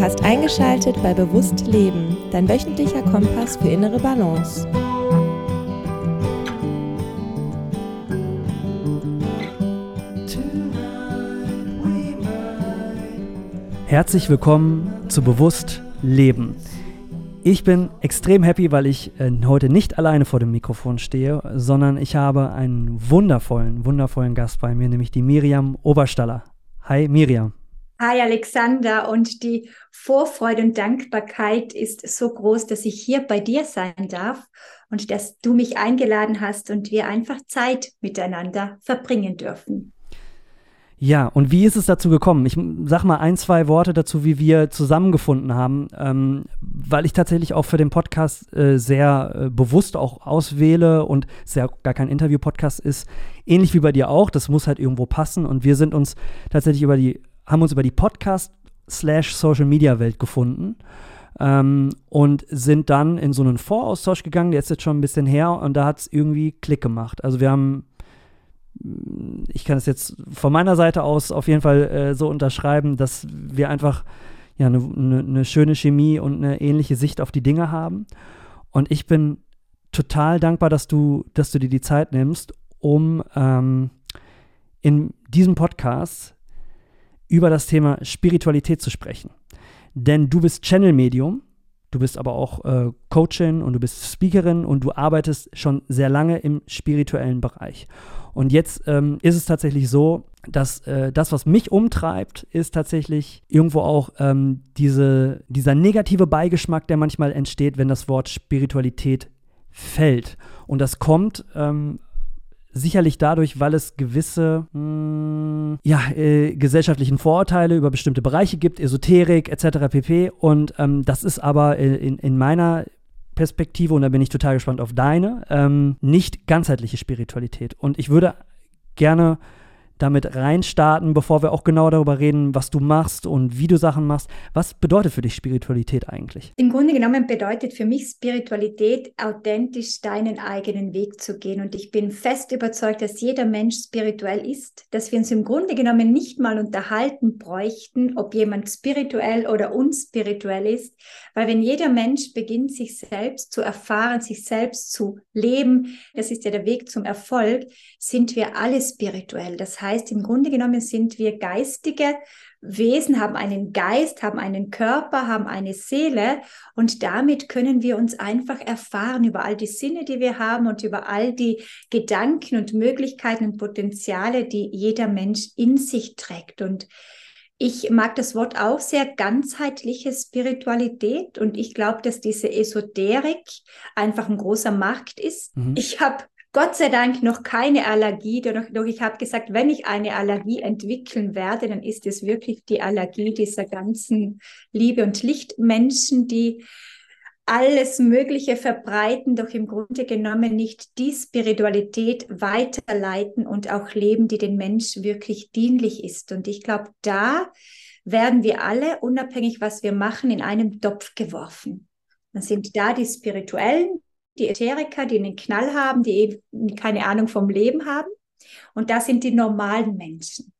Du hast eingeschaltet bei Bewusst Leben, dein wöchentlicher Kompass für innere Balance. Herzlich willkommen zu Bewusst Leben. Ich bin extrem happy, weil ich äh, heute nicht alleine vor dem Mikrofon stehe, sondern ich habe einen wundervollen, wundervollen Gast bei mir, nämlich die Miriam Oberstaller. Hi Miriam. Hi Alexander und die Vorfreude und Dankbarkeit ist so groß, dass ich hier bei dir sein darf und dass du mich eingeladen hast und wir einfach Zeit miteinander verbringen dürfen. Ja, und wie ist es dazu gekommen? Ich sag mal ein, zwei Worte dazu, wie wir zusammengefunden haben, ähm, weil ich tatsächlich auch für den Podcast äh, sehr äh, bewusst auch auswähle und es ja gar kein Interview-Podcast ist. Ähnlich wie bei dir auch, das muss halt irgendwo passen und wir sind uns tatsächlich über die haben uns über die Podcast slash Social Media Welt gefunden ähm, und sind dann in so einen Voraustausch gegangen, der ist jetzt schon ein bisschen her und da hat es irgendwie Klick gemacht. Also wir haben, mm, ich kann es jetzt von meiner Seite aus auf jeden Fall äh, so unterschreiben, dass wir einfach ja eine ne, ne schöne Chemie und eine ähnliche Sicht auf die Dinge haben. Und ich bin total dankbar, dass du, dass du dir die Zeit nimmst, um ähm, in diesem Podcast über das Thema Spiritualität zu sprechen. Denn du bist Channel-Medium, du bist aber auch äh, Coachin und du bist Speakerin und du arbeitest schon sehr lange im spirituellen Bereich. Und jetzt ähm, ist es tatsächlich so, dass äh, das, was mich umtreibt, ist tatsächlich irgendwo auch ähm, diese, dieser negative Beigeschmack, der manchmal entsteht, wenn das Wort Spiritualität fällt. Und das kommt ähm, Sicherlich dadurch, weil es gewisse mh, hm, ja, äh, gesellschaftlichen Vorurteile über bestimmte Bereiche gibt, Esoterik etc. pp. Und ähm, das ist aber in, in meiner Perspektive, und da bin ich total gespannt auf deine, ähm, nicht ganzheitliche Spiritualität. Und ich würde gerne damit reinstarten, bevor wir auch genau darüber reden, was du machst und wie du Sachen machst. Was bedeutet für dich Spiritualität eigentlich? Im Grunde genommen bedeutet für mich Spiritualität, authentisch deinen eigenen Weg zu gehen. Und ich bin fest überzeugt, dass jeder Mensch spirituell ist, dass wir uns im Grunde genommen nicht mal unterhalten bräuchten, ob jemand spirituell oder unspirituell ist, weil wenn jeder Mensch beginnt, sich selbst zu erfahren, sich selbst zu leben, das ist ja der Weg zum Erfolg, sind wir alle spirituell. Das heißt, im Grunde genommen sind wir geistige Wesen, haben einen Geist, haben einen Körper, haben eine Seele und damit können wir uns einfach erfahren über all die Sinne, die wir haben und über all die Gedanken und Möglichkeiten und Potenziale, die jeder Mensch in sich trägt. Und ich mag das Wort auch sehr, ganzheitliche Spiritualität. Und ich glaube, dass diese Esoterik einfach ein großer Markt ist. Mhm. Ich habe Gott sei Dank noch keine Allergie, doch, doch ich habe gesagt, wenn ich eine Allergie entwickeln werde, dann ist es wirklich die Allergie dieser ganzen Liebe- und Lichtmenschen, die alles Mögliche verbreiten, doch im Grunde genommen nicht die Spiritualität weiterleiten und auch leben, die den Mensch wirklich dienlich ist. Und ich glaube, da werden wir alle, unabhängig was wir machen, in einem Topf geworfen. Dann sind da die Spirituellen, die Ätheriker, die einen Knall haben, die eben keine Ahnung vom Leben haben. Und da sind die normalen Menschen.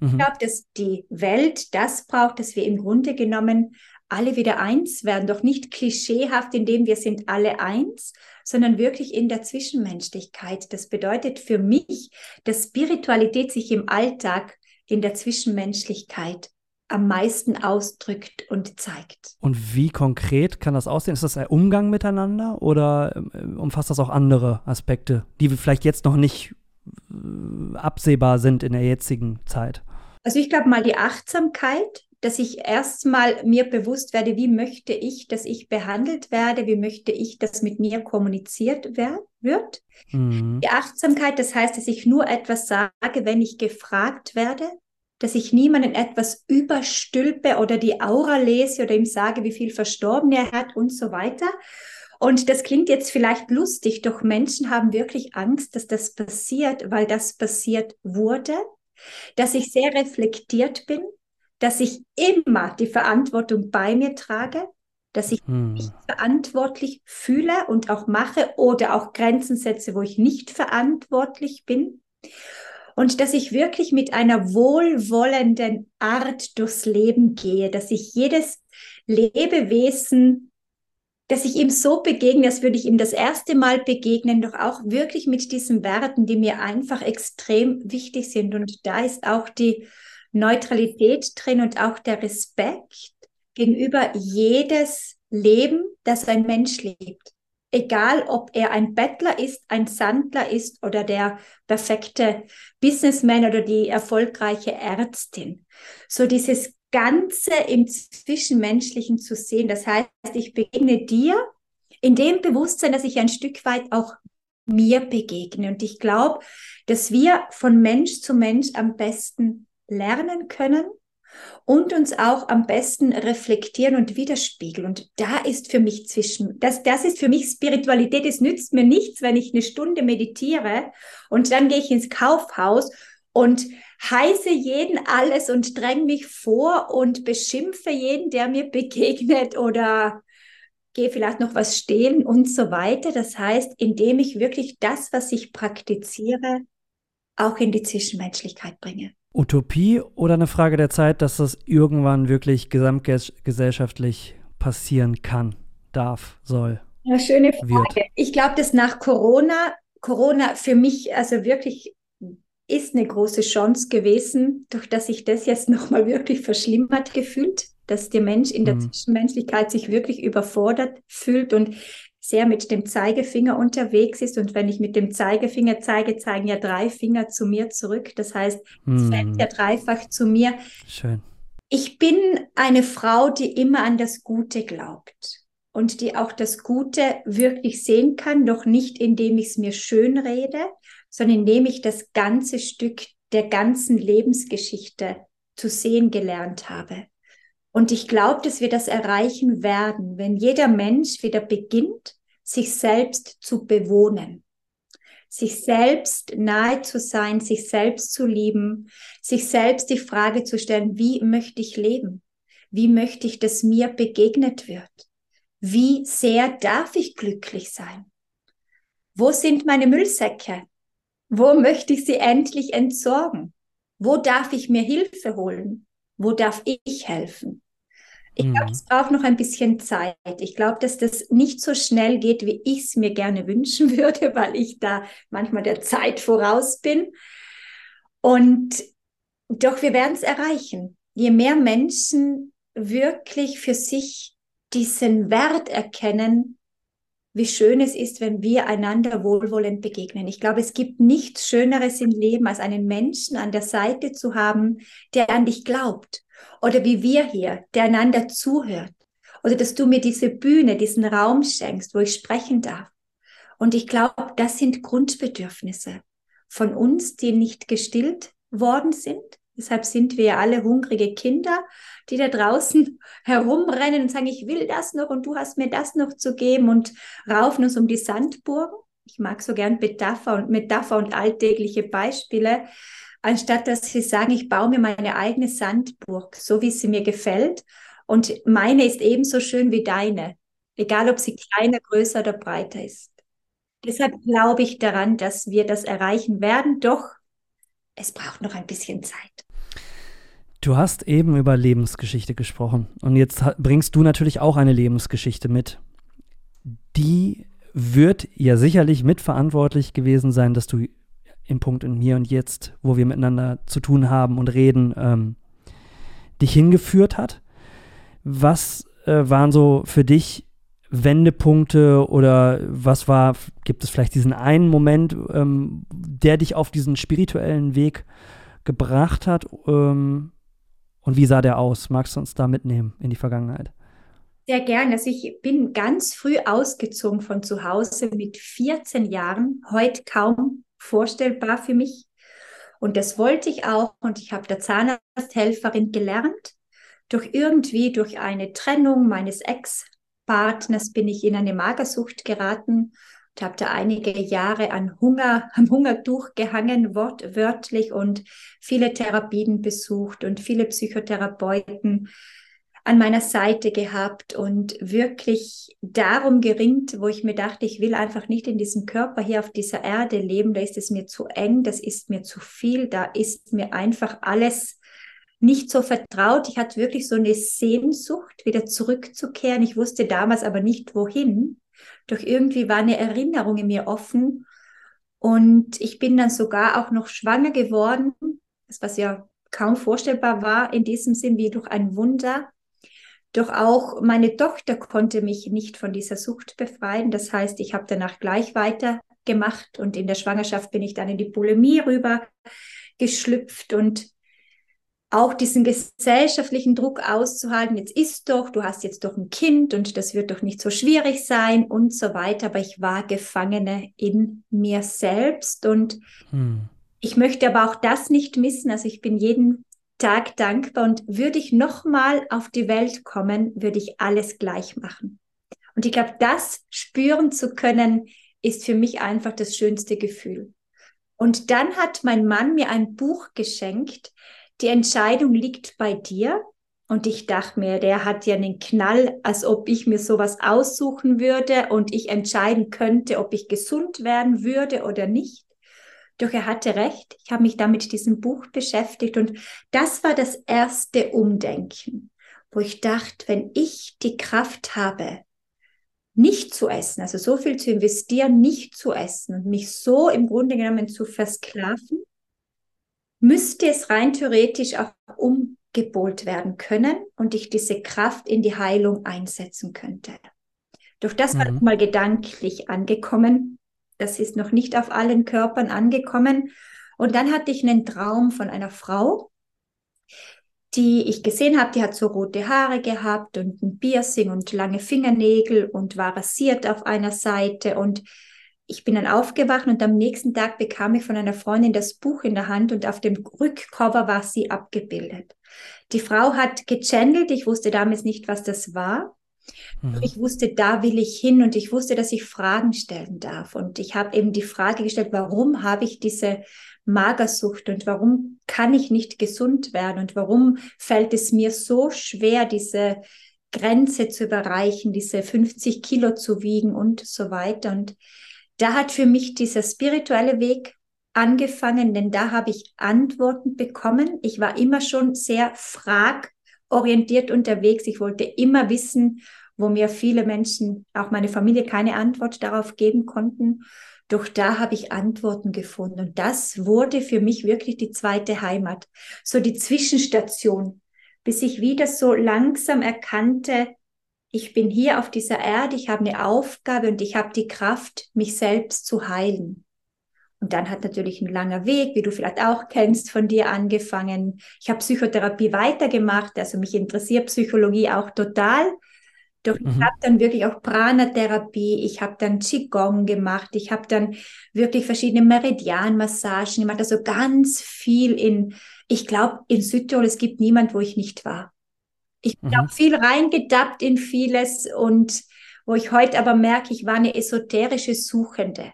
Mhm. Ich glaube, dass die Welt das braucht, dass wir im Grunde genommen alle wieder eins werden, doch nicht klischeehaft, indem wir sind alle eins, sondern wirklich in der Zwischenmenschlichkeit. Das bedeutet für mich, dass Spiritualität sich im Alltag in der Zwischenmenschlichkeit am meisten ausdrückt und zeigt. Und wie konkret kann das aussehen? Ist das ein Umgang miteinander oder ähm, umfasst das auch andere Aspekte, die vielleicht jetzt noch nicht äh, absehbar sind in der jetzigen Zeit? Also ich glaube mal die Achtsamkeit, dass ich erstmal mir bewusst werde, wie möchte ich, dass ich behandelt werde, wie möchte ich, dass mit mir kommuniziert wird. Mhm. Die Achtsamkeit, das heißt, dass ich nur etwas sage, wenn ich gefragt werde, dass ich niemanden etwas überstülpe oder die Aura lese oder ihm sage, wie viel Verstorben er hat und so weiter. Und das klingt jetzt vielleicht lustig, doch Menschen haben wirklich Angst, dass das passiert, weil das passiert wurde, dass ich sehr reflektiert bin, dass ich immer die Verantwortung bei mir trage, dass ich hm. mich verantwortlich fühle und auch mache oder auch Grenzen setze, wo ich nicht verantwortlich bin. Und dass ich wirklich mit einer wohlwollenden Art durchs Leben gehe, dass ich jedes Lebewesen, dass ich ihm so begegne, als würde ich ihm das erste Mal begegnen, doch auch wirklich mit diesen Werten, die mir einfach extrem wichtig sind. Und da ist auch die Neutralität drin und auch der Respekt gegenüber jedes Leben, das ein Mensch lebt egal ob er ein Bettler ist, ein Sandler ist oder der perfekte Businessman oder die erfolgreiche Ärztin. So dieses Ganze im Zwischenmenschlichen zu sehen. Das heißt, ich begegne dir in dem Bewusstsein, dass ich ein Stück weit auch mir begegne. Und ich glaube, dass wir von Mensch zu Mensch am besten lernen können und uns auch am besten reflektieren und widerspiegeln. Und da ist für mich zwischen, das, das ist für mich Spiritualität. Es nützt mir nichts, wenn ich eine Stunde meditiere und dann gehe ich ins Kaufhaus und heiße jeden alles und dränge mich vor und beschimpfe jeden, der mir begegnet oder gehe vielleicht noch was stehlen und so weiter. Das heißt, indem ich wirklich das, was ich praktiziere, auch in die Zwischenmenschlichkeit bringe. Utopie oder eine Frage der Zeit, dass das irgendwann wirklich gesamtgesellschaftlich passieren kann, darf, soll? Ja, schöne Frage. Wird. Ich glaube, dass nach Corona, Corona für mich also wirklich ist eine große Chance gewesen, durch dass sich das jetzt nochmal wirklich verschlimmert gefühlt, dass der Mensch in der mhm. Zwischenmenschlichkeit sich wirklich überfordert fühlt und sehr mit dem Zeigefinger unterwegs ist. Und wenn ich mit dem Zeigefinger zeige, zeigen ja drei Finger zu mir zurück. Das heißt, es fällt hm. ja dreifach zu mir. Schön. Ich bin eine Frau, die immer an das Gute glaubt und die auch das Gute wirklich sehen kann, doch nicht indem ich es mir schön rede, sondern indem ich das ganze Stück der ganzen Lebensgeschichte zu sehen gelernt habe. Und ich glaube, dass wir das erreichen werden, wenn jeder Mensch wieder beginnt, sich selbst zu bewohnen, sich selbst nahe zu sein, sich selbst zu lieben, sich selbst die Frage zu stellen, wie möchte ich leben? Wie möchte ich, dass mir begegnet wird? Wie sehr darf ich glücklich sein? Wo sind meine Müllsäcke? Wo möchte ich sie endlich entsorgen? Wo darf ich mir Hilfe holen? Wo darf ich helfen? Ich glaube, mhm. es braucht noch ein bisschen Zeit. Ich glaube, dass das nicht so schnell geht, wie ich es mir gerne wünschen würde, weil ich da manchmal der Zeit voraus bin. Und doch wir werden es erreichen. Je mehr Menschen wirklich für sich diesen Wert erkennen, wie schön es ist, wenn wir einander wohlwollend begegnen. Ich glaube, es gibt nichts Schöneres im Leben, als einen Menschen an der Seite zu haben, der an dich glaubt. Oder wie wir hier, der einander zuhört. Oder dass du mir diese Bühne, diesen Raum schenkst, wo ich sprechen darf. Und ich glaube, das sind Grundbedürfnisse von uns, die nicht gestillt worden sind. Deshalb sind wir alle hungrige Kinder, die da draußen herumrennen und sagen, ich will das noch und du hast mir das noch zu geben und raufen uns um die Sandburgen. Ich mag so gern Metapher und Metapher und alltägliche Beispiele, anstatt dass sie sagen, ich baue mir meine eigene Sandburg, so wie sie mir gefällt. Und meine ist ebenso schön wie deine, egal ob sie kleiner, größer oder breiter ist. Deshalb glaube ich daran, dass wir das erreichen werden, doch es braucht noch ein bisschen Zeit. Du hast eben über Lebensgeschichte gesprochen und jetzt bringst du natürlich auch eine Lebensgeschichte mit. Die wird ja sicherlich mitverantwortlich gewesen sein, dass du im Punkt in Hier und Jetzt, wo wir miteinander zu tun haben und reden, ähm, dich hingeführt hat. Was äh, waren so für dich Wendepunkte oder was war, gibt es vielleicht diesen einen Moment, ähm, der dich auf diesen spirituellen Weg gebracht hat? Ähm, und wie sah der aus? Magst du uns da mitnehmen in die Vergangenheit? Sehr gerne. Also ich bin ganz früh ausgezogen von zu Hause mit 14 Jahren, heute kaum vorstellbar für mich. Und das wollte ich auch. Und ich habe der Zahnarzthelferin gelernt. Durch irgendwie, durch eine Trennung meines Ex-Partners bin ich in eine Magersucht geraten und habe da einige Jahre an Hunger, am Hungertuch gehangen, wortwörtlich und viele Therapien besucht und viele Psychotherapeuten. an meiner Seite gehabt und wirklich darum geringt, wo ich mir dachte, ich will einfach nicht in diesem Körper hier auf dieser Erde leben, da ist es mir zu eng, das ist mir zu viel, da ist mir einfach alles nicht so vertraut. Ich hatte wirklich so eine Sehnsucht, wieder zurückzukehren. Ich wusste damals aber nicht, wohin. Doch irgendwie war eine Erinnerung in mir offen. Und ich bin dann sogar auch noch schwanger geworden, was ja kaum vorstellbar war in diesem Sinn wie durch ein Wunder. Doch auch meine Tochter konnte mich nicht von dieser Sucht befreien. Das heißt, ich habe danach gleich weitergemacht und in der Schwangerschaft bin ich dann in die Bulimie rüber geschlüpft und auch diesen gesellschaftlichen Druck auszuhalten, jetzt ist doch, du hast jetzt doch ein Kind und das wird doch nicht so schwierig sein und so weiter. Aber ich war Gefangene in mir selbst und hm. ich möchte aber auch das nicht missen. Also ich bin jeden Tag dankbar und würde ich nochmal auf die Welt kommen, würde ich alles gleich machen. Und ich glaube, das spüren zu können, ist für mich einfach das schönste Gefühl. Und dann hat mein Mann mir ein Buch geschenkt, die Entscheidung liegt bei dir. Und ich dachte mir, der hat ja einen Knall, als ob ich mir sowas aussuchen würde und ich entscheiden könnte, ob ich gesund werden würde oder nicht. Doch er hatte recht. Ich habe mich da mit diesem Buch beschäftigt und das war das erste Umdenken, wo ich dachte, wenn ich die Kraft habe, nicht zu essen, also so viel zu investieren, nicht zu essen und mich so im Grunde genommen zu versklaven, müsste es rein theoretisch auch umgebohlt werden können und ich diese Kraft in die Heilung einsetzen könnte. Doch das mhm. war mal gedanklich angekommen. Das ist noch nicht auf allen Körpern angekommen. Und dann hatte ich einen Traum von einer Frau, die ich gesehen habe, die hat so rote Haare gehabt und ein Piercing und lange Fingernägel und war rasiert auf einer Seite und ich bin dann aufgewacht und am nächsten Tag bekam ich von einer Freundin das Buch in der Hand und auf dem Rückcover war sie abgebildet. Die Frau hat gechannelt, ich wusste damals nicht, was das war. Mhm. Ich wusste, da will ich hin und ich wusste, dass ich Fragen stellen darf. Und ich habe eben die Frage gestellt, warum habe ich diese Magersucht und warum kann ich nicht gesund werden und warum fällt es mir so schwer, diese Grenze zu überreichen, diese 50 Kilo zu wiegen und so weiter. Und da hat für mich dieser spirituelle Weg angefangen, denn da habe ich Antworten bekommen. Ich war immer schon sehr fragorientiert unterwegs. Ich wollte immer wissen, wo mir viele Menschen, auch meine Familie, keine Antwort darauf geben konnten. Doch da habe ich Antworten gefunden. Und das wurde für mich wirklich die zweite Heimat. So die Zwischenstation, bis ich wieder so langsam erkannte, ich bin hier auf dieser Erde, ich habe eine Aufgabe und ich habe die Kraft, mich selbst zu heilen. Und dann hat natürlich ein langer Weg, wie du vielleicht auch kennst, von dir angefangen. Ich habe Psychotherapie weitergemacht, also mich interessiert Psychologie auch total. Doch mhm. ich habe dann wirklich auch Prana-Therapie, ich habe dann Qigong gemacht, ich habe dann wirklich verschiedene Meridianmassagen gemacht, also ganz viel in, ich glaube, in Südtirol, es gibt niemand, wo ich nicht war. Ich bin mhm. auch viel reingedappt in vieles und wo ich heute aber merke, ich war eine esoterische Suchende.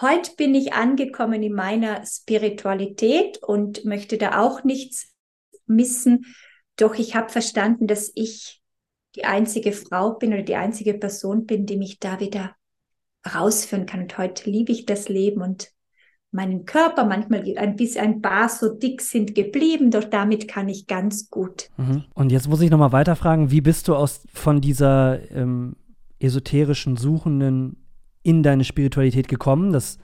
Heute bin ich angekommen in meiner Spiritualität und möchte da auch nichts missen. Doch ich habe verstanden, dass ich die einzige Frau bin oder die einzige Person bin, die mich da wieder rausführen kann. Und heute liebe ich das Leben und meinen Körper. Manchmal ein bisschen ein paar so dick sind geblieben, doch damit kann ich ganz gut. Mhm. Und jetzt muss ich nochmal weiterfragen, wie bist du aus von dieser ähm, esoterischen Suchenden in deine Spiritualität gekommen? Das,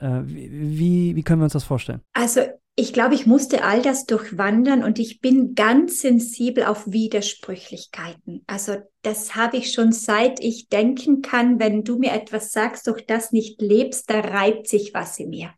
wie, wie können wir uns das vorstellen? Also ich glaube, ich musste all das durchwandern und ich bin ganz sensibel auf Widersprüchlichkeiten. Also das habe ich schon seit ich denken kann, wenn du mir etwas sagst, durch das nicht lebst, da reibt sich was in mir.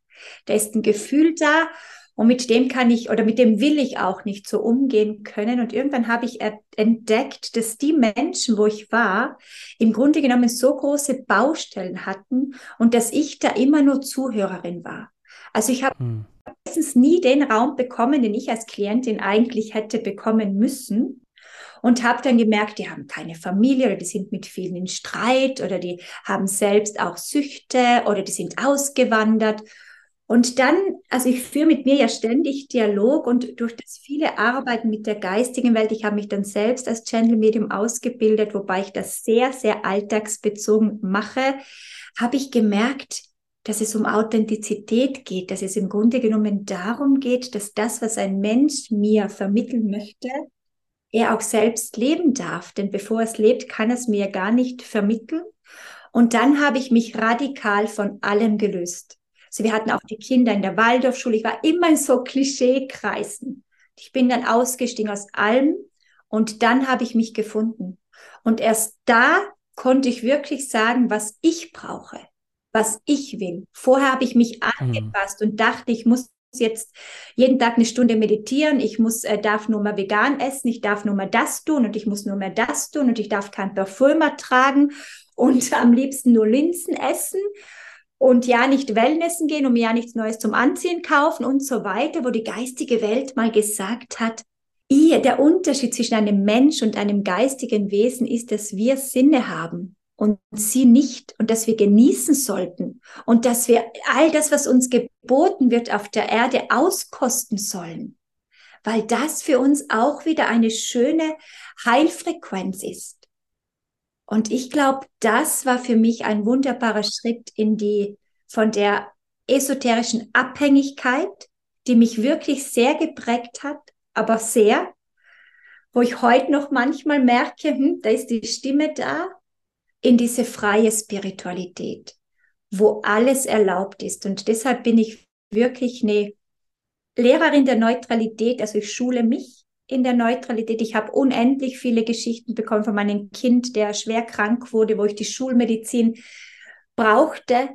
Da ist ein Gefühl da und mit dem kann ich oder mit dem will ich auch nicht so umgehen können. Und irgendwann habe ich entdeckt, dass die Menschen, wo ich war, im Grunde genommen so große Baustellen hatten und dass ich da immer nur Zuhörerin war. Also ich habe hm. meistens nie den Raum bekommen, den ich als Klientin eigentlich hätte bekommen müssen. Und habe dann gemerkt, die haben keine Familie oder die sind mit vielen in Streit oder die haben selbst auch Süchte oder die sind ausgewandert. Und dann, also ich führe mit mir ja ständig Dialog und durch das viele Arbeiten mit der geistigen Welt, ich habe mich dann selbst als Channel Medium ausgebildet, wobei ich das sehr, sehr alltagsbezogen mache, habe ich gemerkt, dass es um Authentizität geht, dass es im Grunde genommen darum geht, dass das, was ein Mensch mir vermitteln möchte, er auch selbst leben darf. Denn bevor es lebt, kann es mir gar nicht vermitteln. Und dann habe ich mich radikal von allem gelöst. Also wir hatten auch die Kinder in der Waldorfschule. Ich war immer in so Klischeekreisen. Ich bin dann ausgestiegen aus allem und dann habe ich mich gefunden. Und erst da konnte ich wirklich sagen, was ich brauche was ich will. Vorher habe ich mich mhm. angepasst und dachte, ich muss jetzt jeden Tag eine Stunde meditieren, ich muss, äh, darf nur mal vegan essen, ich darf nur mal das tun und ich muss nur mehr das tun und ich darf kein Parfüm mehr tragen und am liebsten nur Linsen essen und ja nicht Wellnessen gehen und ja nichts Neues zum Anziehen kaufen und so weiter, wo die geistige Welt mal gesagt hat, der Unterschied zwischen einem Mensch und einem geistigen Wesen ist, dass wir Sinne haben und sie nicht und dass wir genießen sollten und dass wir all das, was uns geboten wird auf der Erde, auskosten sollen, weil das für uns auch wieder eine schöne Heilfrequenz ist. Und ich glaube, das war für mich ein wunderbarer Schritt in die von der esoterischen Abhängigkeit, die mich wirklich sehr geprägt hat, aber sehr, wo ich heute noch manchmal merke, hm, da ist die Stimme da, in diese freie Spiritualität, wo alles erlaubt ist. Und deshalb bin ich wirklich eine Lehrerin der Neutralität. Also ich schule mich in der Neutralität. Ich habe unendlich viele Geschichten bekommen von meinem Kind, der schwer krank wurde, wo ich die Schulmedizin brauchte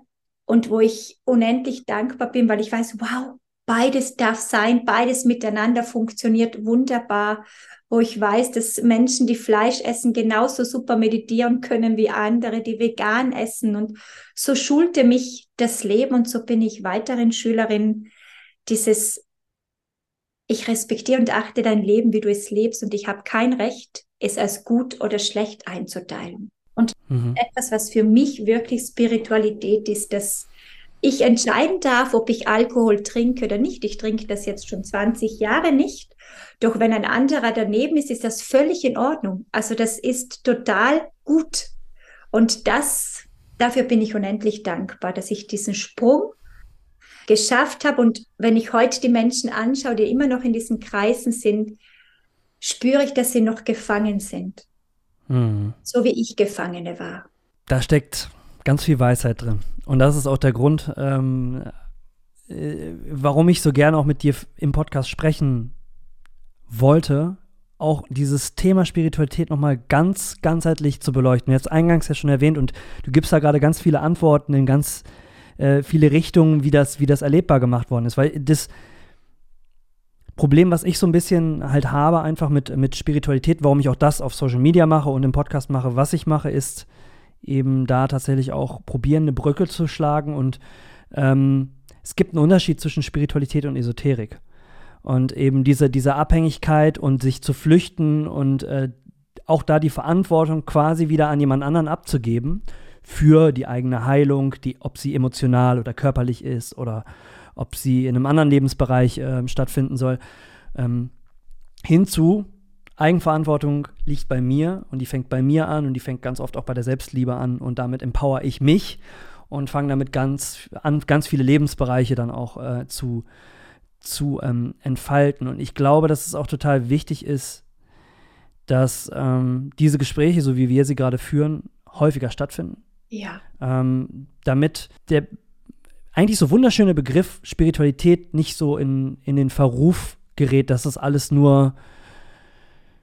und wo ich unendlich dankbar bin, weil ich weiß, wow, beides darf sein, beides miteinander funktioniert wunderbar wo ich weiß, dass Menschen, die Fleisch essen, genauso super meditieren können wie andere, die vegan essen. Und so schulte mich das Leben und so bin ich weiterhin Schülerin dieses, ich respektiere und achte dein Leben, wie du es lebst und ich habe kein Recht, es als gut oder schlecht einzuteilen. Und mhm. etwas, was für mich wirklich Spiritualität ist, dass ich entscheiden darf, ob ich Alkohol trinke oder nicht. Ich trinke das jetzt schon 20 Jahre nicht. Doch wenn ein anderer daneben ist, ist das völlig in Ordnung. Also das ist total gut. Und das, dafür bin ich unendlich dankbar, dass ich diesen Sprung geschafft habe. Und wenn ich heute die Menschen anschaue, die immer noch in diesen Kreisen sind, spüre ich, dass sie noch gefangen sind. Hm. So wie ich Gefangene war. Da steckt ganz viel Weisheit drin. Und das ist auch der Grund, ähm, äh, warum ich so gerne auch mit dir im Podcast sprechen wollte, auch dieses Thema Spiritualität nochmal ganz ganzheitlich zu beleuchten. Jetzt eingangs ja schon erwähnt und du gibst da gerade ganz viele Antworten in ganz äh, viele Richtungen, wie das, wie das erlebbar gemacht worden ist. Weil das Problem, was ich so ein bisschen halt habe, einfach mit, mit Spiritualität, warum ich auch das auf Social Media mache und im Podcast mache, was ich mache, ist eben da tatsächlich auch probieren, eine Brücke zu schlagen. Und ähm, es gibt einen Unterschied zwischen Spiritualität und Esoterik. Und eben diese, diese Abhängigkeit und sich zu flüchten und äh, auch da die Verantwortung quasi wieder an jemand anderen abzugeben für die eigene Heilung, die, ob sie emotional oder körperlich ist oder ob sie in einem anderen Lebensbereich äh, stattfinden soll. Ähm, hinzu, Eigenverantwortung liegt bei mir und die fängt bei mir an und die fängt ganz oft auch bei der Selbstliebe an und damit empower ich mich und fange damit ganz an, ganz viele Lebensbereiche dann auch äh, zu, zu ähm, entfalten. Und ich glaube, dass es auch total wichtig ist, dass ähm, diese Gespräche, so wie wir sie gerade führen, häufiger stattfinden. Ja. Ähm, damit der eigentlich so wunderschöne Begriff Spiritualität nicht so in, in den Verruf gerät, dass das alles nur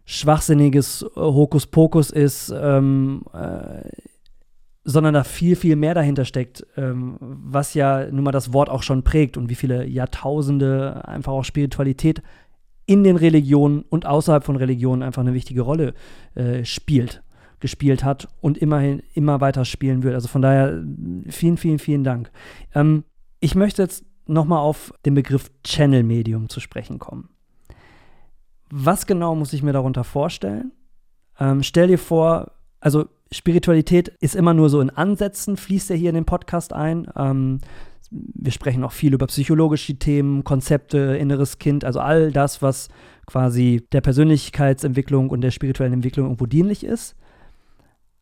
schwachsinniges äh, Hokuspokus ist, ähm, äh, sondern da viel, viel mehr dahinter steckt, ähm, was ja nun mal das Wort auch schon prägt und wie viele Jahrtausende einfach auch Spiritualität in den Religionen und außerhalb von Religionen einfach eine wichtige Rolle äh, spielt, gespielt hat und immerhin immer weiter spielen wird. Also von daher vielen, vielen, vielen Dank. Ähm, ich möchte jetzt nochmal auf den Begriff Channel Medium zu sprechen kommen. Was genau muss ich mir darunter vorstellen? Ähm, stell dir vor, also Spiritualität ist immer nur so in Ansätzen, fließt ja hier in den Podcast ein. Ähm, wir sprechen auch viel über psychologische Themen, Konzepte, inneres Kind, also all das, was quasi der Persönlichkeitsentwicklung und der spirituellen Entwicklung irgendwo dienlich ist.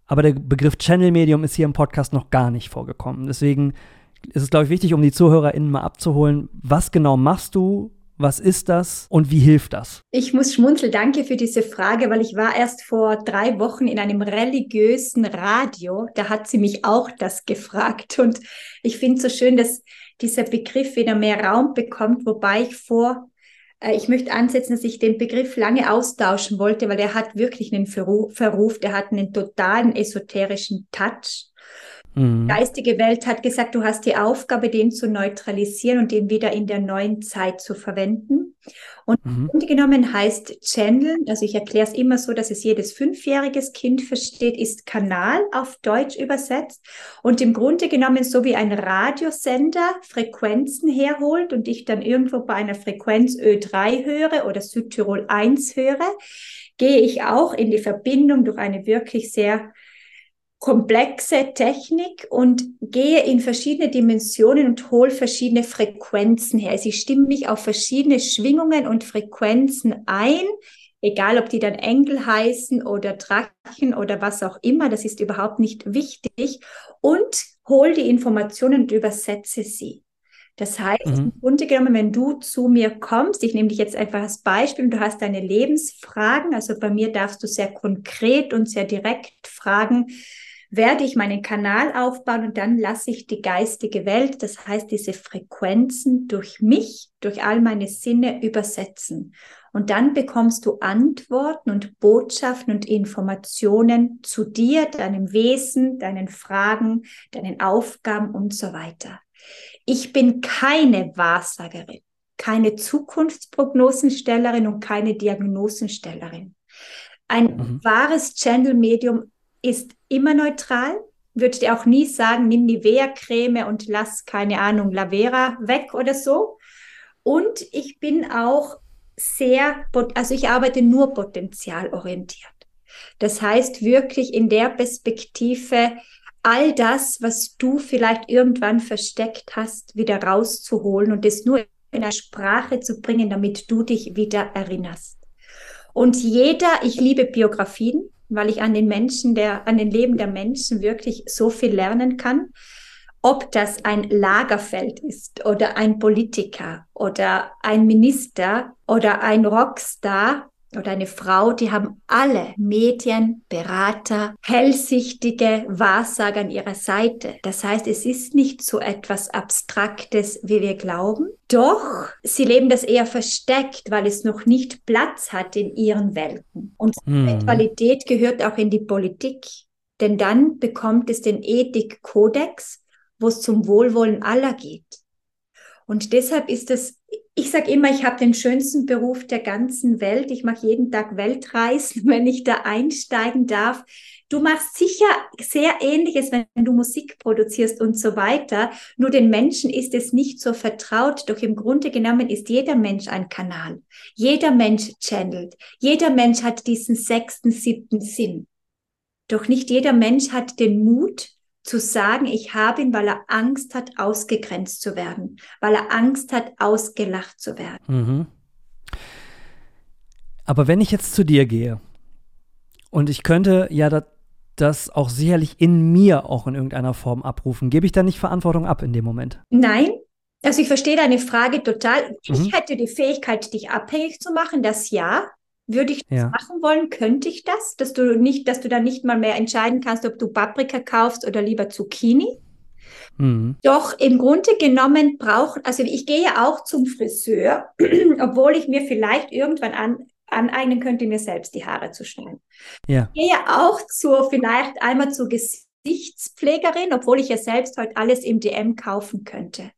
Aber der Begriff Channel Medium ist hier im Podcast noch gar nicht vorgekommen. Deswegen ist es, glaube ich, wichtig, um die ZuhörerInnen mal abzuholen, was genau machst du was ist das und wie hilft das? Ich muss schmunzeln. Danke für diese Frage, weil ich war erst vor drei Wochen in einem religiösen Radio. Da hat sie mich auch das gefragt. Und ich finde es so schön, dass dieser Begriff wieder mehr Raum bekommt, wobei ich vor ich möchte ansetzen, dass ich den Begriff lange austauschen wollte, weil er hat wirklich einen Verruf, der hat einen totalen esoterischen Touch. Mhm. Geistige Welt hat gesagt, du hast die Aufgabe, den zu neutralisieren und den wieder in der neuen Zeit zu verwenden. Und mhm. im Grunde genommen heißt Channel, also ich erkläre es immer so, dass es jedes fünfjähriges Kind versteht, ist Kanal auf Deutsch übersetzt und im Grunde genommen so wie ein Radiosender Frequenzen herholt und ich dann irgendwo bei einer Frequenz Ö3 höre oder Südtirol 1 höre, gehe ich auch in die Verbindung durch eine wirklich sehr komplexe Technik und gehe in verschiedene Dimensionen und hole verschiedene Frequenzen her. Also ich stimme mich auf verschiedene Schwingungen und Frequenzen ein, egal ob die dann Engel heißen oder Drachen oder was auch immer, das ist überhaupt nicht wichtig und hole die Informationen und übersetze sie. Das heißt, mhm. im Grunde genommen, wenn du zu mir kommst, ich nehme dich jetzt einfach als Beispiel, du hast deine Lebensfragen, also bei mir darfst du sehr konkret und sehr direkt fragen, werde ich meinen Kanal aufbauen und dann lasse ich die geistige Welt, das heißt diese Frequenzen durch mich, durch all meine Sinne übersetzen. Und dann bekommst du Antworten und Botschaften und Informationen zu dir, deinem Wesen, deinen Fragen, deinen Aufgaben und so weiter. Ich bin keine Wahrsagerin, keine Zukunftsprognosenstellerin und keine Diagnosenstellerin. Ein mhm. wahres Channel-Medium ist immer neutral, würde dir auch nie sagen, nimm Nivea-Creme und lass, keine Ahnung, Lavera weg oder so. Und ich bin auch sehr, also ich arbeite nur potenzialorientiert. Das heißt wirklich in der Perspektive, all das, was du vielleicht irgendwann versteckt hast, wieder rauszuholen und es nur in eine Sprache zu bringen, damit du dich wieder erinnerst. Und jeder, ich liebe Biografien, weil ich an den Menschen, der, an den Leben der Menschen wirklich so viel lernen kann. Ob das ein Lagerfeld ist oder ein Politiker oder ein Minister oder ein Rockstar oder eine Frau, die haben alle Medien, Berater, hellsichtige Wahrsager an ihrer Seite. Das heißt, es ist nicht so etwas Abstraktes, wie wir glauben. Doch sie leben das eher versteckt, weil es noch nicht Platz hat in ihren Welten. Und hm. Spiritualität gehört auch in die Politik, denn dann bekommt es den Ethikkodex, wo es zum Wohlwollen aller geht. Und deshalb ist es ich sage immer, ich habe den schönsten Beruf der ganzen Welt. Ich mache jeden Tag Weltreisen, wenn ich da einsteigen darf. Du machst sicher sehr ähnliches, wenn du Musik produzierst und so weiter. Nur den Menschen ist es nicht so vertraut. Doch im Grunde genommen ist jeder Mensch ein Kanal. Jeder Mensch channelt. Jeder Mensch hat diesen sechsten, siebten Sinn. Doch nicht jeder Mensch hat den Mut, zu sagen, ich habe ihn, weil er Angst hat, ausgegrenzt zu werden, weil er Angst hat, ausgelacht zu werden. Mhm. Aber wenn ich jetzt zu dir gehe und ich könnte ja das, das auch sicherlich in mir auch in irgendeiner Form abrufen, gebe ich da nicht Verantwortung ab in dem Moment? Nein. Also ich verstehe deine Frage total. Mhm. Ich hätte die Fähigkeit, dich abhängig zu machen, das ja. Würde ich das ja. machen wollen, könnte ich das, dass du nicht, dass du dann nicht mal mehr entscheiden kannst, ob du Paprika kaufst oder lieber Zucchini. Mhm. Doch im Grunde genommen braucht, also ich gehe auch zum Friseur, obwohl ich mir vielleicht irgendwann an, aneignen könnte, mir selbst die Haare zu schneiden. Ja. Ich gehe auch zur, vielleicht einmal zur Gesichtspflegerin, obwohl ich ja selbst heute alles im DM kaufen könnte.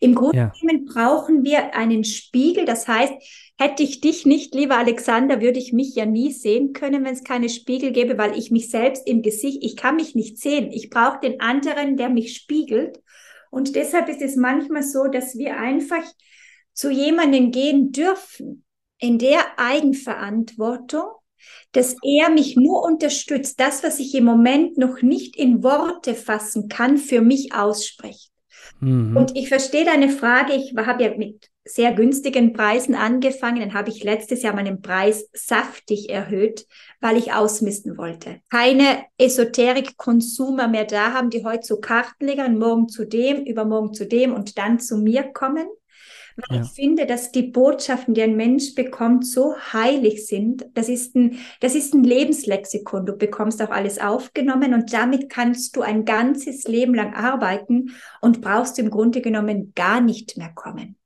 Im Grunde ja. genommen brauchen wir einen Spiegel, das heißt, Hätte ich dich nicht, lieber Alexander, würde ich mich ja nie sehen können, wenn es keine Spiegel gäbe, weil ich mich selbst im Gesicht, ich kann mich nicht sehen. Ich brauche den anderen, der mich spiegelt. Und deshalb ist es manchmal so, dass wir einfach zu jemandem gehen dürfen, in der Eigenverantwortung, dass er mich nur unterstützt, das, was ich im Moment noch nicht in Worte fassen kann, für mich ausspricht. Mhm. Und ich verstehe deine Frage. Ich habe ja mit sehr günstigen Preisen angefangen. Dann habe ich letztes Jahr meinen Preis saftig erhöht, weil ich ausmisten wollte. Keine Esoterik-Konsumer mehr da haben, die heute zu Karten legen, morgen zu dem, übermorgen zu dem und dann zu mir kommen. Weil ja. ich finde, dass die Botschaften, die ein Mensch bekommt, so heilig sind. Das ist ein, das ist ein Lebenslexikon. Du bekommst auch alles aufgenommen und damit kannst du ein ganzes Leben lang arbeiten und brauchst im Grunde genommen gar nicht mehr kommen.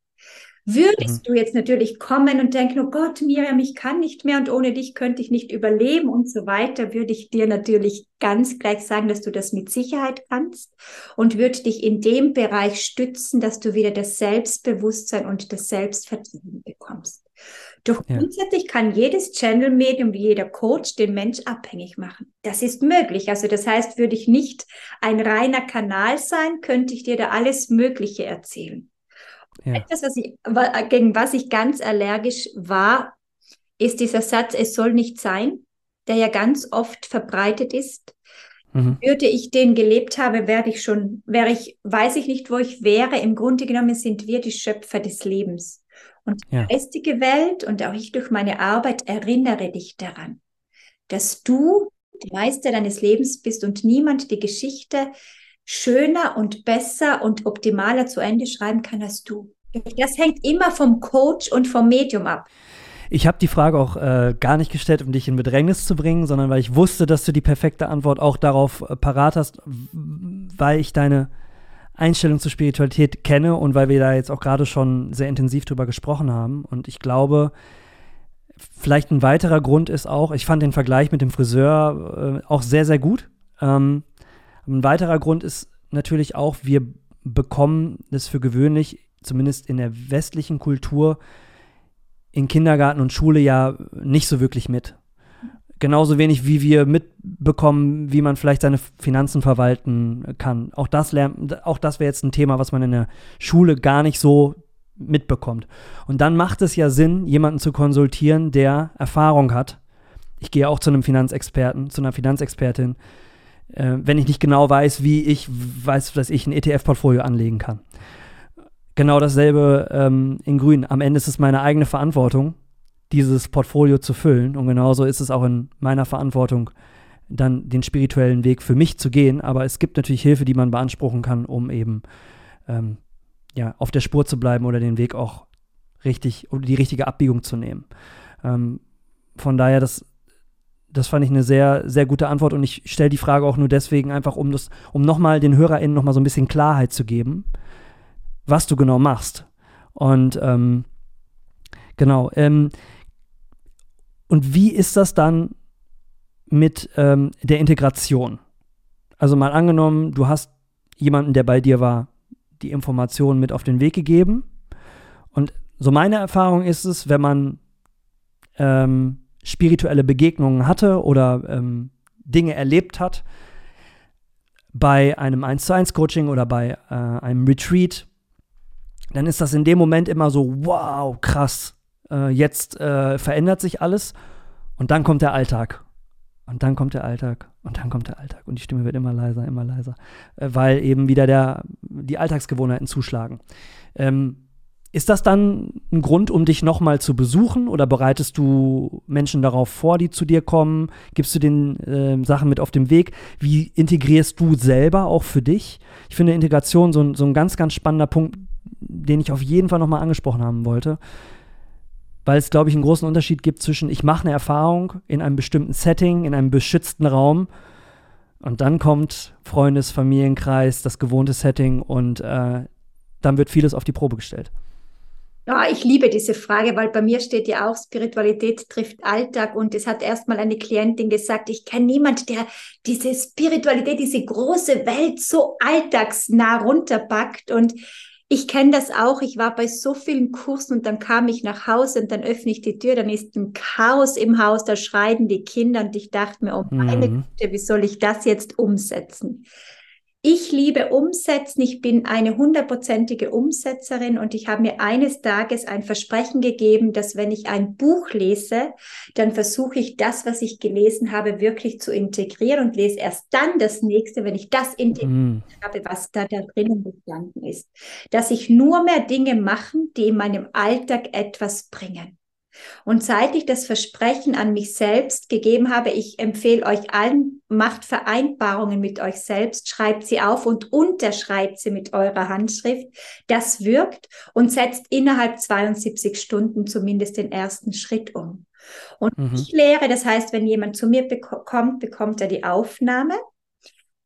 Würdest mhm. du jetzt natürlich kommen und denken, oh Gott, Miriam, ich kann nicht mehr und ohne dich könnte ich nicht überleben und so weiter, würde ich dir natürlich ganz gleich sagen, dass du das mit Sicherheit kannst und würde dich in dem Bereich stützen, dass du wieder das Selbstbewusstsein und das Selbstvertrauen bekommst. Doch ja. grundsätzlich kann jedes Channel-Medium wie jeder Coach den Mensch abhängig machen. Das ist möglich. Also das heißt, würde ich nicht ein reiner Kanal sein, könnte ich dir da alles Mögliche erzählen. Ja. Etwas, was ich, gegen was ich ganz allergisch war, ist dieser Satz, es soll nicht sein, der ja ganz oft verbreitet ist. Mhm. Würde ich den gelebt habe, wäre ich schon, wäre ich, weiß ich nicht, wo ich wäre. Im Grunde genommen sind wir die Schöpfer des Lebens. Und die ja. geistige Welt und auch ich durch meine Arbeit erinnere dich daran, dass du der Meister deines Lebens bist und niemand die Geschichte schöner und besser und optimaler zu Ende schreiben kann als du. Das hängt immer vom Coach und vom Medium ab. Ich habe die Frage auch äh, gar nicht gestellt, um dich in Bedrängnis zu bringen, sondern weil ich wusste, dass du die perfekte Antwort auch darauf äh, parat hast, weil ich deine Einstellung zur Spiritualität kenne und weil wir da jetzt auch gerade schon sehr intensiv drüber gesprochen haben. Und ich glaube, vielleicht ein weiterer Grund ist auch, ich fand den Vergleich mit dem Friseur äh, auch sehr, sehr gut. Ähm, ein weiterer Grund ist natürlich auch, wir bekommen es für gewöhnlich, zumindest in der westlichen Kultur, in Kindergarten und Schule ja nicht so wirklich mit. Genauso wenig wie wir mitbekommen, wie man vielleicht seine Finanzen verwalten kann. Auch das auch das wäre jetzt ein Thema, was man in der Schule gar nicht so mitbekommt. Und dann macht es ja Sinn, jemanden zu konsultieren, der Erfahrung hat. Ich gehe auch zu einem Finanzexperten, zu einer Finanzexpertin, äh, wenn ich nicht genau weiß, wie ich weiß, dass ich ein ETF-Portfolio anlegen kann. Genau dasselbe ähm, in Grün. Am Ende ist es meine eigene Verantwortung, dieses Portfolio zu füllen. Und genauso ist es auch in meiner Verantwortung, dann den spirituellen Weg für mich zu gehen. Aber es gibt natürlich Hilfe, die man beanspruchen kann, um eben ähm, ja, auf der Spur zu bleiben oder den Weg auch richtig oder die richtige Abbiegung zu nehmen. Ähm, von daher, das, das fand ich eine sehr, sehr gute Antwort und ich stelle die Frage auch nur deswegen einfach, um das, um nochmal den HörerInnen nochmal so ein bisschen Klarheit zu geben, was du genau machst. Und ähm, genau, ähm, und wie ist das dann mit ähm, der Integration? Also mal angenommen, du hast jemanden, der bei dir war, die Informationen mit auf den Weg gegeben. Und so meine Erfahrung ist es, wenn man ähm, spirituelle Begegnungen hatte oder ähm, Dinge erlebt hat, bei einem 1 zu 1 Coaching oder bei äh, einem Retreat, dann ist das in dem Moment immer so, wow, krass, äh, jetzt äh, verändert sich alles und dann kommt der Alltag. Und dann kommt der Alltag und dann kommt der Alltag und die Stimme wird immer leiser, immer leiser, äh, weil eben wieder der, die Alltagsgewohnheiten zuschlagen. Ähm, ist das dann ein Grund, um dich nochmal zu besuchen oder bereitest du Menschen darauf vor, die zu dir kommen? Gibst du den äh, Sachen mit auf den Weg? Wie integrierst du selber auch für dich? Ich finde Integration so, so ein ganz, ganz spannender Punkt, den ich auf jeden Fall nochmal angesprochen haben wollte. Weil es, glaube ich, einen großen Unterschied gibt zwischen, ich mache eine Erfahrung in einem bestimmten Setting, in einem beschützten Raum und dann kommt Freundes-, Familienkreis, das gewohnte Setting und äh, dann wird vieles auf die Probe gestellt. Ja, ich liebe diese Frage, weil bei mir steht ja auch, Spiritualität trifft Alltag. Und es hat erstmal eine Klientin gesagt, ich kenne niemand, der diese Spiritualität, diese große Welt so alltagsnah runterpackt. Und ich kenne das auch. Ich war bei so vielen Kursen und dann kam ich nach Hause und dann öffne ich die Tür, dann ist ein Chaos im Haus, da schreien die Kinder und ich dachte mir, oh meine mhm. Güte, wie soll ich das jetzt umsetzen? Ich liebe Umsetzen. Ich bin eine hundertprozentige Umsetzerin und ich habe mir eines Tages ein Versprechen gegeben, dass wenn ich ein Buch lese, dann versuche ich das, was ich gelesen habe, wirklich zu integrieren und lese erst dann das nächste, wenn ich das integriert mm. habe, was da, da drinnen gestanden ist. Dass ich nur mehr Dinge machen, die in meinem Alltag etwas bringen. Und seit ich das Versprechen an mich selbst gegeben habe, ich empfehle euch allen, macht Vereinbarungen mit euch selbst, schreibt sie auf und unterschreibt sie mit eurer Handschrift. Das wirkt und setzt innerhalb 72 Stunden zumindest den ersten Schritt um. Und mhm. ich lehre, das heißt, wenn jemand zu mir kommt, bekommt er die Aufnahme.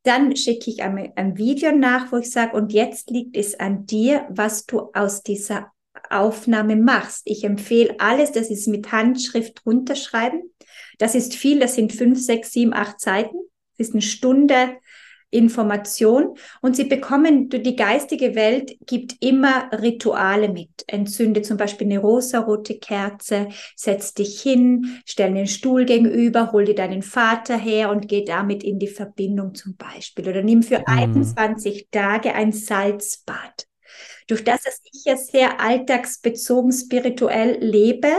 Dann schicke ich ein, ein Video nach, wo ich sage, und jetzt liegt es an dir, was du aus dieser Aufnahme machst. Ich empfehle alles, das ist mit Handschrift runterschreiben. Das ist viel, das sind fünf, sechs, sieben, acht Seiten. Das ist eine Stunde Information und sie bekommen, die geistige Welt gibt immer Rituale mit. Entzünde zum Beispiel eine rosarote Kerze, setz dich hin, stell den Stuhl gegenüber, hol dir deinen Vater her und geh damit in die Verbindung zum Beispiel. Oder nimm für mhm. 21 Tage ein Salzbad. Durch das, dass ich ja sehr alltagsbezogen spirituell lebe,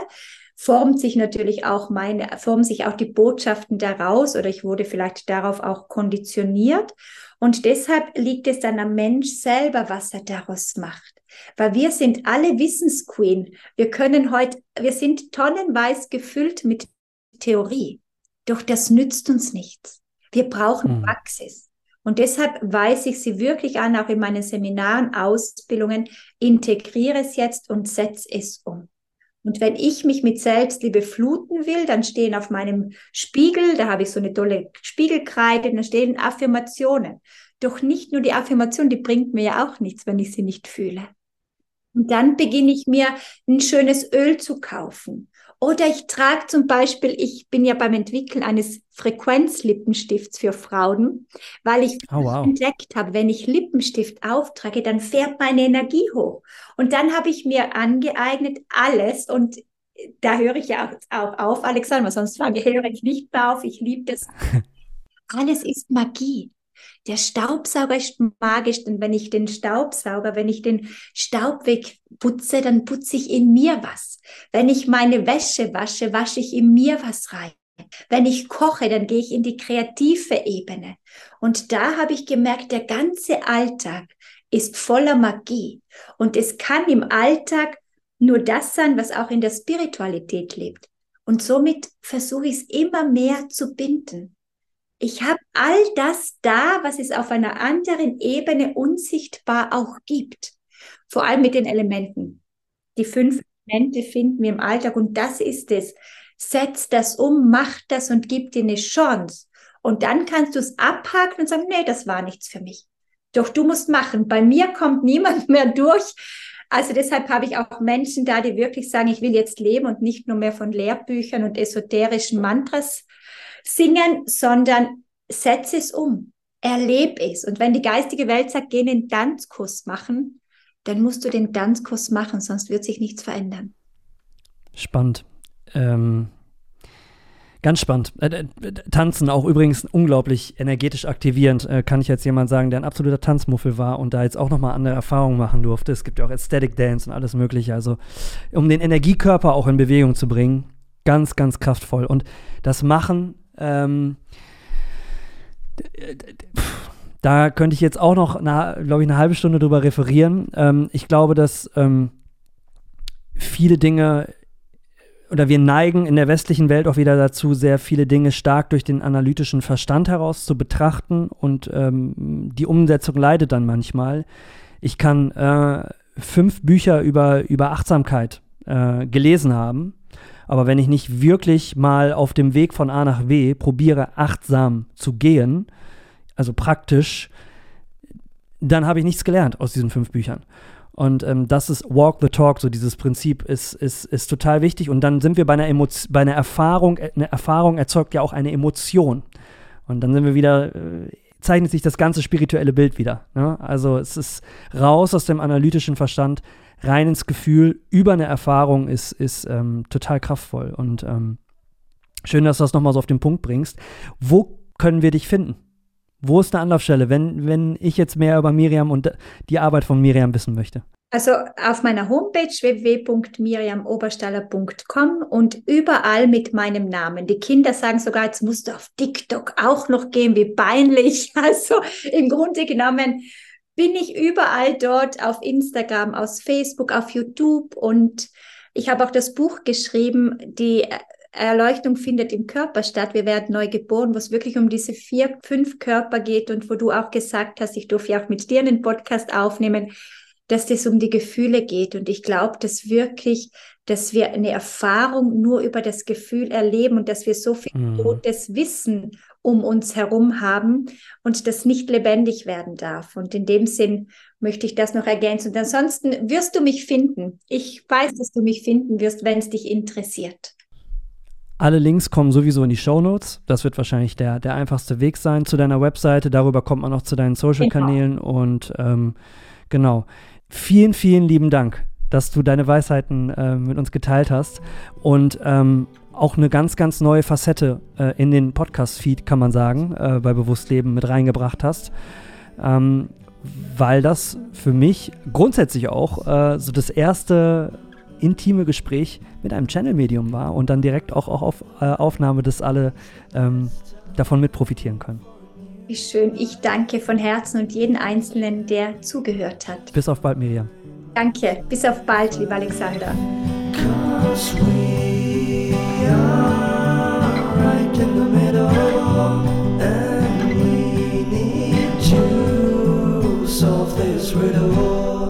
formt sich natürlich auch meine, formen sich auch die Botschaften daraus oder ich wurde vielleicht darauf auch konditioniert. Und deshalb liegt es dann am Mensch selber, was er daraus macht. Weil wir sind alle Wissensqueen. Wir können heute, wir sind tonnenweise gefüllt mit Theorie. Doch das nützt uns nichts. Wir brauchen hm. Praxis. Und deshalb weise ich sie wirklich an, auch in meinen Seminaren, Ausbildungen, integriere es jetzt und setze es um. Und wenn ich mich mit Selbstliebe fluten will, dann stehen auf meinem Spiegel, da habe ich so eine tolle Spiegelkreide, da stehen Affirmationen. Doch nicht nur die Affirmation, die bringt mir ja auch nichts, wenn ich sie nicht fühle. Und dann beginne ich mir ein schönes Öl zu kaufen oder ich trage zum Beispiel, ich bin ja beim Entwickeln eines Frequenzlippenstifts für Frauen, weil ich oh, wow. entdeckt habe, wenn ich Lippenstift auftrage, dann fährt meine Energie hoch. Und dann habe ich mir angeeignet, alles und da höre ich ja auch, auf, Alexander, sonst höre ich nicht mehr auf. Ich liebe das. Alles ist Magie. Der Staubsauger ist magisch, denn wenn ich den Staubsauger, wenn ich den Staub wegputze, dann putze ich in mir was. Wenn ich meine Wäsche wasche, wasche ich in mir was rein. Wenn ich koche, dann gehe ich in die kreative Ebene. Und da habe ich gemerkt, der ganze Alltag ist voller Magie. Und es kann im Alltag nur das sein, was auch in der Spiritualität lebt. Und somit versuche ich es immer mehr zu binden. Ich habe all das da, was es auf einer anderen Ebene unsichtbar auch gibt. Vor allem mit den Elementen. Die fünf Elemente finden wir im Alltag und das ist es. Setz das um, mach das und gib dir eine Chance. Und dann kannst du es abhaken und sagen, nee, das war nichts für mich. Doch du musst machen. Bei mir kommt niemand mehr durch. Also deshalb habe ich auch Menschen da, die wirklich sagen, ich will jetzt leben und nicht nur mehr von Lehrbüchern und esoterischen Mantras singen, sondern setze es um, erlebe es. Und wenn die geistige Welt sagt, geh den Tanzkurs machen, dann musst du den Tanzkurs machen, sonst wird sich nichts verändern. Spannend. Ähm, ganz spannend. Äh, äh, Tanzen auch übrigens unglaublich energetisch aktivierend, äh, kann ich jetzt jemand sagen, der ein absoluter Tanzmuffel war und da jetzt auch nochmal andere Erfahrungen machen durfte. Es gibt ja auch Aesthetic Dance und alles Mögliche. Also, um den Energiekörper auch in Bewegung zu bringen, ganz, ganz kraftvoll. Und das Machen, ähm, da könnte ich jetzt auch noch, glaube ich, eine halbe Stunde drüber referieren. Ähm, ich glaube, dass ähm, viele Dinge oder wir neigen in der westlichen Welt auch wieder dazu, sehr viele Dinge stark durch den analytischen Verstand heraus zu betrachten und ähm, die Umsetzung leidet dann manchmal. Ich kann äh, fünf Bücher über, über Achtsamkeit äh, gelesen haben aber wenn ich nicht wirklich mal auf dem Weg von A nach B probiere, achtsam zu gehen, also praktisch, dann habe ich nichts gelernt aus diesen fünf Büchern. Und ähm, das ist Walk the Talk, so dieses Prinzip ist, ist, ist total wichtig. Und dann sind wir bei einer, Emotion, bei einer Erfahrung, eine Erfahrung erzeugt ja auch eine Emotion. Und dann sind wir wieder, äh, zeichnet sich das ganze spirituelle Bild wieder. Ne? Also es ist raus aus dem analytischen Verstand, rein ins Gefühl über eine Erfahrung ist, ist ähm, total kraftvoll. Und ähm, schön, dass du das nochmal so auf den Punkt bringst. Wo können wir dich finden? Wo ist eine Anlaufstelle, wenn, wenn ich jetzt mehr über Miriam und die Arbeit von Miriam wissen möchte? Also auf meiner Homepage www.miriamoberstaller.com und überall mit meinem Namen. Die Kinder sagen sogar, jetzt musst du auf TikTok auch noch gehen, wie peinlich. Also im Grunde genommen bin ich überall dort auf Instagram, auf Facebook, auf YouTube und ich habe auch das Buch geschrieben, die Erleuchtung findet im Körper statt. Wir werden neu geboren, wo es wirklich um diese vier, fünf Körper geht und wo du auch gesagt hast, ich durfte ja auch mit dir einen Podcast aufnehmen dass es um die Gefühle geht. Und ich glaube, dass wirklich, dass wir eine Erfahrung nur über das Gefühl erleben und dass wir so viel mhm. totes Wissen um uns herum haben und das nicht lebendig werden darf. Und in dem Sinn möchte ich das noch ergänzen. Und ansonsten wirst du mich finden. Ich weiß, dass du mich finden wirst, wenn es dich interessiert. Alle Links kommen sowieso in die Show Notes. Das wird wahrscheinlich der, der einfachste Weg sein zu deiner Webseite. Darüber kommt man noch zu deinen Social-Kanälen genau. und ähm, genau vielen, vielen lieben Dank, dass du deine Weisheiten äh, mit uns geteilt hast und ähm, auch eine ganz, ganz neue Facette äh, in den Podcast-Feed, kann man sagen, äh, bei Bewusstleben mit reingebracht hast. Ähm, weil das für mich grundsätzlich auch äh, so das erste intime Gespräch mit einem Channel-Medium war und dann direkt auch, auch auf äh, Aufnahme, dass alle ähm, davon mit profitieren können. Wie schön. Ich danke von Herzen und jeden Einzelnen, der zugehört hat. Bis auf bald, Miriam. Danke. Bis auf bald, lieber Alexander. riddle.